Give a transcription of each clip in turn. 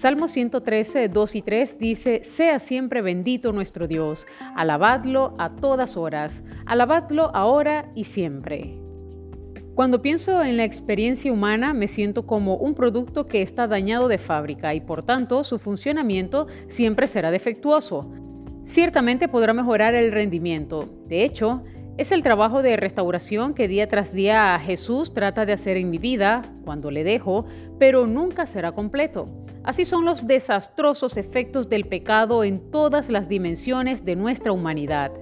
Salmo 113, 2 y 3 dice, Sea siempre bendito nuestro Dios, alabadlo a todas horas, alabadlo ahora y siempre. Cuando pienso en la experiencia humana me siento como un producto que está dañado de fábrica y por tanto su funcionamiento siempre será defectuoso. Ciertamente podrá mejorar el rendimiento. De hecho, es el trabajo de restauración que día tras día Jesús trata de hacer en mi vida cuando le dejo, pero nunca será completo. Así son los desastrosos efectos del pecado en todas las dimensiones de nuestra humanidad.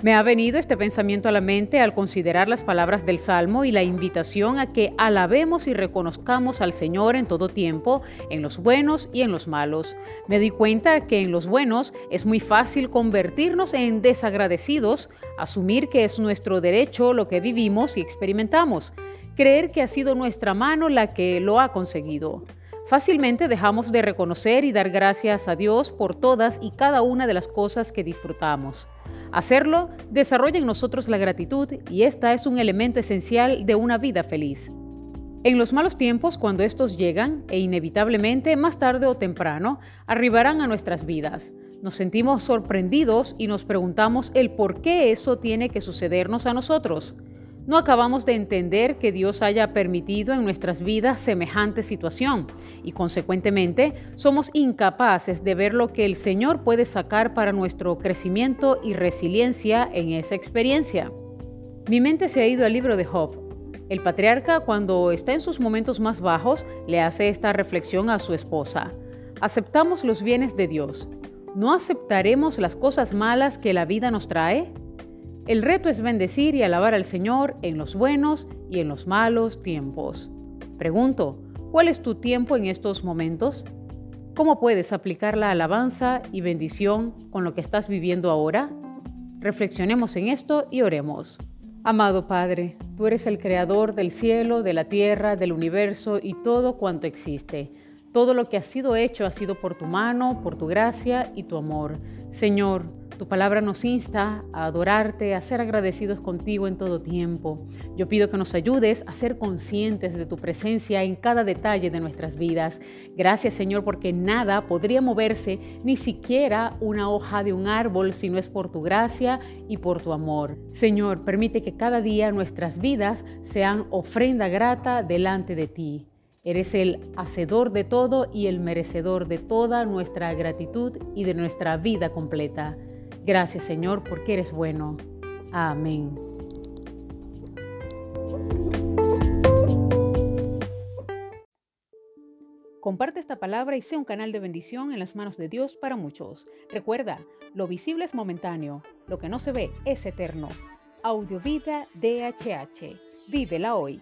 Me ha venido este pensamiento a la mente al considerar las palabras del Salmo y la invitación a que alabemos y reconozcamos al Señor en todo tiempo, en los buenos y en los malos. Me di cuenta que en los buenos es muy fácil convertirnos en desagradecidos, asumir que es nuestro derecho lo que vivimos y experimentamos, creer que ha sido nuestra mano la que lo ha conseguido. Fácilmente dejamos de reconocer y dar gracias a Dios por todas y cada una de las cosas que disfrutamos. Hacerlo desarrolla en nosotros la gratitud y esta es un elemento esencial de una vida feliz. En los malos tiempos, cuando estos llegan, e inevitablemente más tarde o temprano, arribarán a nuestras vidas, nos sentimos sorprendidos y nos preguntamos el por qué eso tiene que sucedernos a nosotros. No acabamos de entender que Dios haya permitido en nuestras vidas semejante situación y consecuentemente somos incapaces de ver lo que el Señor puede sacar para nuestro crecimiento y resiliencia en esa experiencia. Mi mente se ha ido al libro de Job. El patriarca cuando está en sus momentos más bajos le hace esta reflexión a su esposa. ¿Aceptamos los bienes de Dios? ¿No aceptaremos las cosas malas que la vida nos trae? El reto es bendecir y alabar al Señor en los buenos y en los malos tiempos. Pregunto, ¿cuál es tu tiempo en estos momentos? ¿Cómo puedes aplicar la alabanza y bendición con lo que estás viviendo ahora? Reflexionemos en esto y oremos. Amado Padre, tú eres el creador del cielo, de la tierra, del universo y todo cuanto existe. Todo lo que ha sido hecho ha sido por tu mano, por tu gracia y tu amor. Señor, tu palabra nos insta a adorarte, a ser agradecidos contigo en todo tiempo. Yo pido que nos ayudes a ser conscientes de tu presencia en cada detalle de nuestras vidas. Gracias Señor porque nada podría moverse, ni siquiera una hoja de un árbol, si no es por tu gracia y por tu amor. Señor, permite que cada día nuestras vidas sean ofrenda grata delante de ti. Eres el hacedor de todo y el merecedor de toda nuestra gratitud y de nuestra vida completa. Gracias Señor porque eres bueno. Amén. Comparte esta palabra y sea un canal de bendición en las manos de Dios para muchos. Recuerda, lo visible es momentáneo, lo que no se ve es eterno. Audiovida DHH. Vívela hoy.